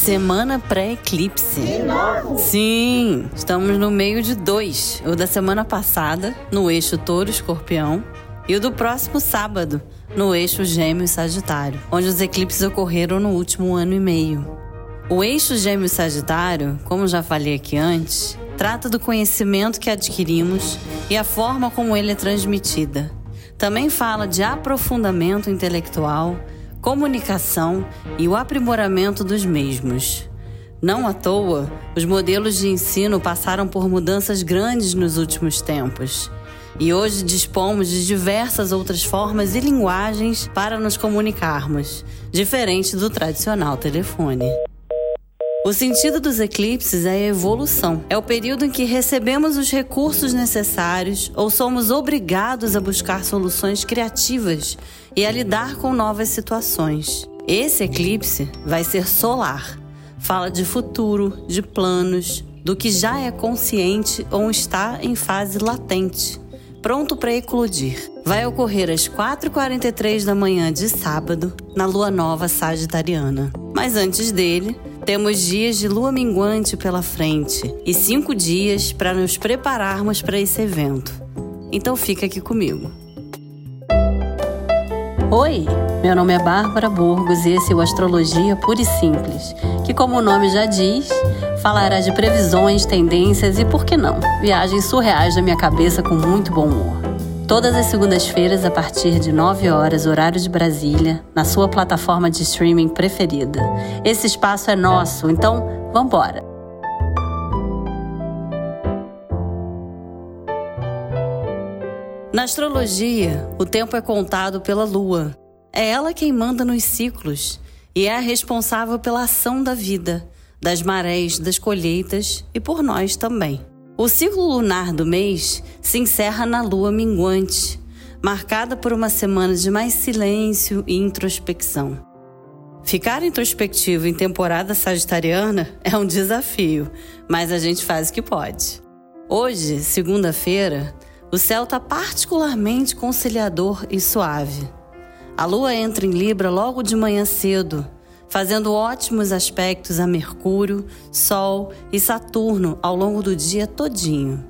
Semana pré-eclipse. Sim, estamos no meio de dois. O da semana passada, no eixo Touro-Escorpião, e o do próximo sábado, no eixo Gêmeo-Sagitário, onde os eclipses ocorreram no último ano e meio. O eixo Gêmeo-Sagitário, como já falei aqui antes, trata do conhecimento que adquirimos e a forma como ele é transmitida. Também fala de aprofundamento intelectual comunicação e o aprimoramento dos mesmos. Não à toa, os modelos de ensino passaram por mudanças grandes nos últimos tempos. E hoje dispomos de diversas outras formas e linguagens para nos comunicarmos, diferente do tradicional telefone. O sentido dos eclipses é a evolução. É o período em que recebemos os recursos necessários ou somos obrigados a buscar soluções criativas e a lidar com novas situações. Esse eclipse vai ser solar. Fala de futuro, de planos, do que já é consciente ou está em fase latente, pronto para eclodir. Vai ocorrer às 4h43 da manhã de sábado, na lua nova sagitariana. Mas antes dele, temos dias de lua minguante pela frente e cinco dias para nos prepararmos para esse evento. Então fica aqui comigo. Oi, meu nome é Bárbara Burgos e esse é o Astrologia Pura e Simples, que, como o nome já diz, falará de previsões, tendências e, por que não, viagens surreais da minha cabeça com muito bom humor. Todas as segundas-feiras, a partir de 9 horas, horário de Brasília, na sua plataforma de streaming preferida. Esse espaço é nosso, então vambora! Na astrologia, o tempo é contado pela lua. É ela quem manda nos ciclos e é a responsável pela ação da vida, das marés, das colheitas e por nós também. O ciclo lunar do mês se encerra na lua minguante, marcada por uma semana de mais silêncio e introspecção. Ficar introspectivo em temporada sagitariana é um desafio, mas a gente faz o que pode. Hoje, segunda-feira, o céu está particularmente conciliador e suave. A lua entra em Libra logo de manhã cedo fazendo ótimos aspectos a Mercúrio, Sol e Saturno ao longo do dia todinho.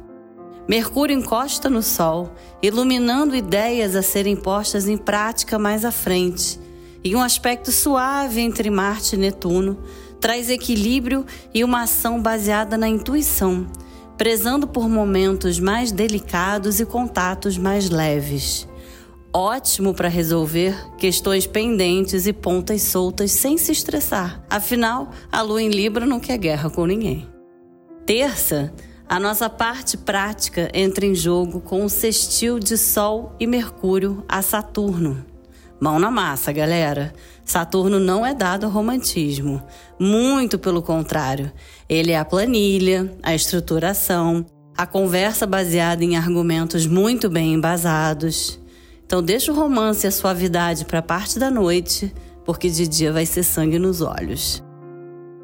Mercúrio encosta no Sol, iluminando ideias a serem postas em prática mais à frente, e um aspecto suave entre Marte e Netuno traz equilíbrio e uma ação baseada na intuição, prezando por momentos mais delicados e contatos mais leves ótimo para resolver questões pendentes e pontas soltas sem se estressar. Afinal, a lua em Libra não quer guerra com ninguém. Terça, a nossa parte prática entra em jogo com o sextil de Sol e Mercúrio a Saturno. Mão na massa, galera. Saturno não é dado ao romantismo. Muito pelo contrário. Ele é a planilha, a estruturação, a conversa baseada em argumentos muito bem embasados. Então deixa o romance e a suavidade para a parte da noite, porque de dia vai ser sangue nos olhos.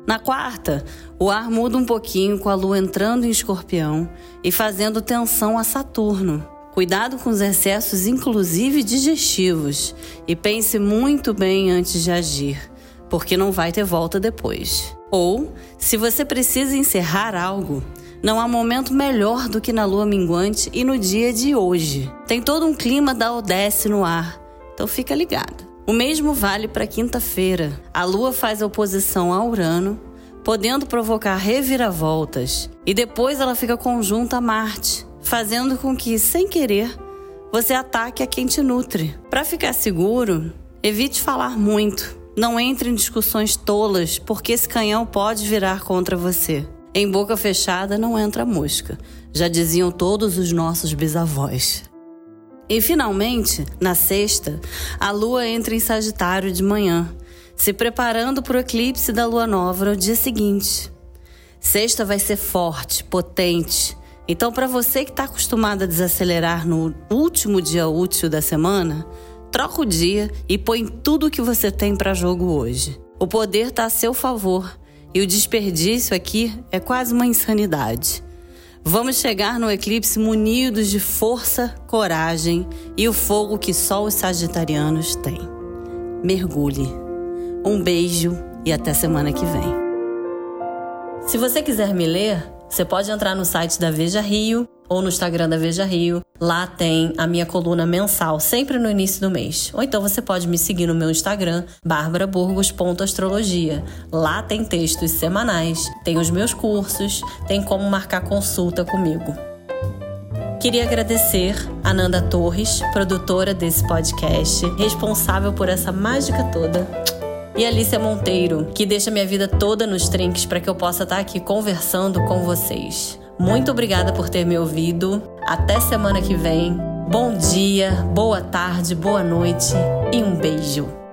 Na quarta, o ar muda um pouquinho com a lua entrando em escorpião e fazendo tensão a Saturno. Cuidado com os excessos, inclusive digestivos, e pense muito bem antes de agir, porque não vai ter volta depois. Ou, se você precisa encerrar algo, não há momento melhor do que na lua minguante e no dia de hoje. Tem todo um clima da Odesse no ar, então fica ligado. O mesmo vale para quinta-feira. A lua faz oposição a Urano, podendo provocar reviravoltas, e depois ela fica conjunta a Marte, fazendo com que, sem querer, você ataque a quem te nutre. Para ficar seguro, evite falar muito. Não entre em discussões tolas, porque esse canhão pode virar contra você. Em boca fechada não entra mosca, já diziam todos os nossos bisavós. E finalmente, na sexta, a lua entra em Sagitário de manhã, se preparando para o eclipse da lua nova no dia seguinte. Sexta vai ser forte, potente. Então, para você que está acostumado a desacelerar no último dia útil da semana, troca o dia e põe tudo o que você tem para jogo hoje. O poder está a seu favor e o desperdício aqui é quase uma insanidade. Vamos chegar no eclipse munidos de força, coragem e o fogo que só os sagitarianos têm. Mergulhe. Um beijo e até semana que vem. Se você quiser me ler, você pode entrar no site da Veja Rio ou no Instagram da Veja Rio. Lá tem a minha coluna mensal, sempre no início do mês. Ou então você pode me seguir no meu Instagram, barbaraburgos.astrologia. Lá tem textos semanais, tem os meus cursos, tem como marcar consulta comigo. Queria agradecer a Nanda Torres, produtora desse podcast, responsável por essa mágica toda. E Alicia Monteiro, que deixa minha vida toda nos trinques para que eu possa estar aqui conversando com vocês. Muito obrigada por ter me ouvido. Até semana que vem. Bom dia, boa tarde, boa noite e um beijo.